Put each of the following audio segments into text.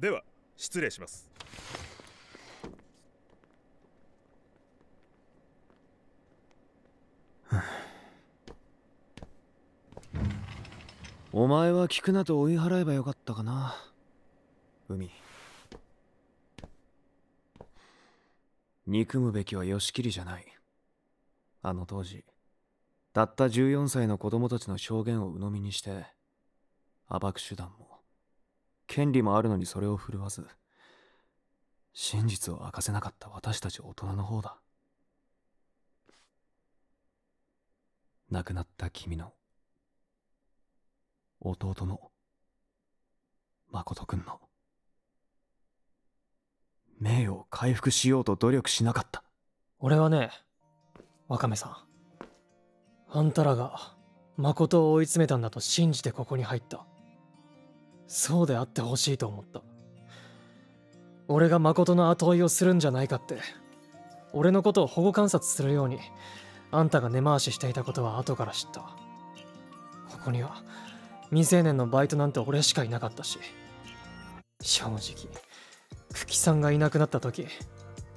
では失礼します。お前は聞くなと追い払えばよかったかな。海。憎むべきは義切じゃない。あの当時たった14歳の子供たちの証言を鵜呑みにして暴く手段も権利もあるのにそれを振るわず真実を明かせなかった私たち大人の方だ。亡くなった君の弟の誠君の名誉を回復しようと努力しなかった。俺はねワカメさんあんたらが誠を追い詰めたんだと信じてここに入った。そうであってほしいと思った。俺が誠の後追いをするんじゃないかって俺のことを保護観察するようにあんたが根回ししていたことは後から知った。ここには未成年のバイトなんて俺しかいなかったし正直久喜さんがいなくなった時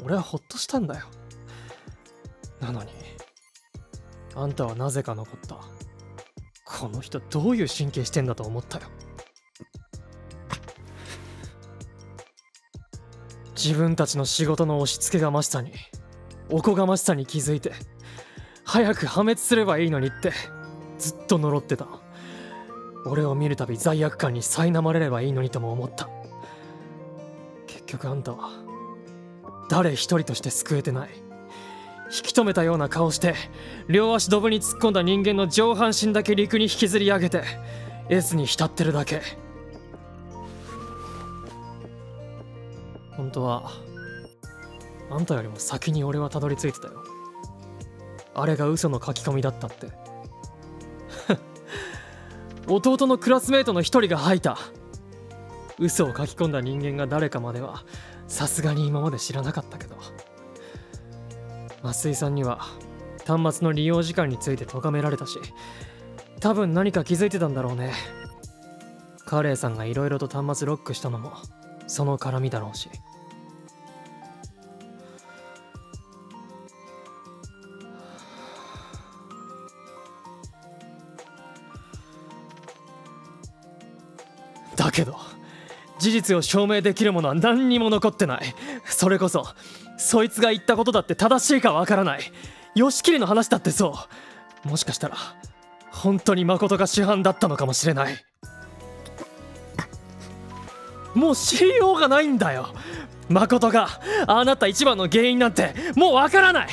俺はホッとしたんだよ。なのにあんたはなぜか残った。この人どういう神経してんだと思ったよ。自分たちの仕事の押し付けがましさにおこがましさに気づいて早く破滅すればいいのにってずっと呪ってた。俺を見るたび罪悪感に苛まれればいいのにとも思った。結局あんたは誰一人として救えてない。引き止めたような顔して両足ドブに突っ込んだ人間の上半身だけ陸に引きずり上げて S に浸ってるだけ。本当はあんたよりも先に俺はたどり着いてたよ。あれが嘘の書き込みだったって。弟のクラスメートの一人が吐いた。嘘を書き込んだ人間が誰かまではさすがに今まで知らなかったけど。増井さんには端末の利用時間について咎められたし多分何か気づいてたんだろうね。カレーさんがいろいろと端末ロックしたのもその絡みだろうし。だけど事実を証明できるものは何にも残ってない。それこそそいつが言ったことだって正しいかわからない。吉切の話だってそう。もしかしたら本当に誠が主犯だったのかもしれない。もう知りようがないんだよ。誠があなた一番の原因なんてもうわからない。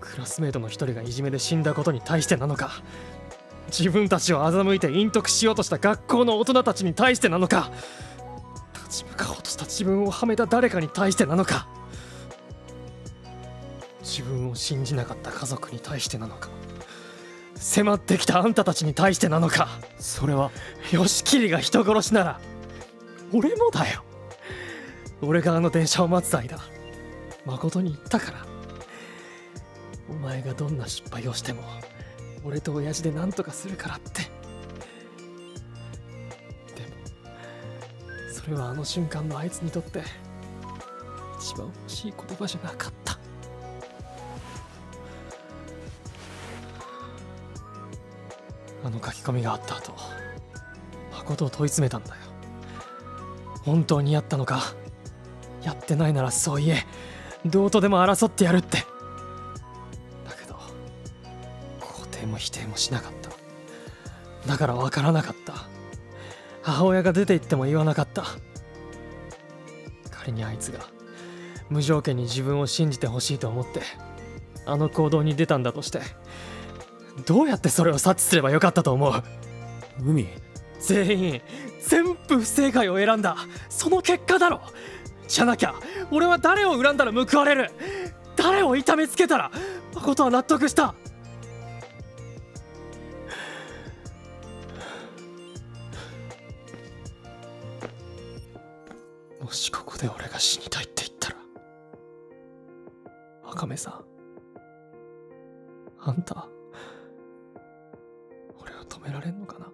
クラスメートの一人がいじめで死んだことに対してなのか。自分たちを欺いて隠匿しようとした学校の大人たちに対してなのか。立ち向かおうとした自分をはめた誰かに対してなのか。自分を信じなかった家族に対してなのか。迫ってきたあんたたちに対してなのか。それは？吉切が人殺しなら俺もだよ。俺があの電車を待つ間誠に言ったから。お前がどんな失敗をしても俺と親父で何とかするからって。でもそれはあの瞬間のあいつにとって一番欲しい言葉じゃなかった。あの書き込みがあった後誠を問い詰めたんだよ。本当にやったのか？やってないならそう言えどうとでも争ってやるって。だけど肯定も否定もしなかった。だから分からなかった。母親が出て行っても言わなかった。仮にあいつが無条件に自分を信じてほしいと思ってあの行動に出たんだとしてどうやってそれを察知すればよかったと思う？海？全員全部不正解を選んだ。その結果だろ。じゃなきゃ俺は誰を恨んだら報われる。誰を痛めつけたら誠は納得した。もしここで俺が死にたいって言ったら赤目さんあんた俺を止められんのかな？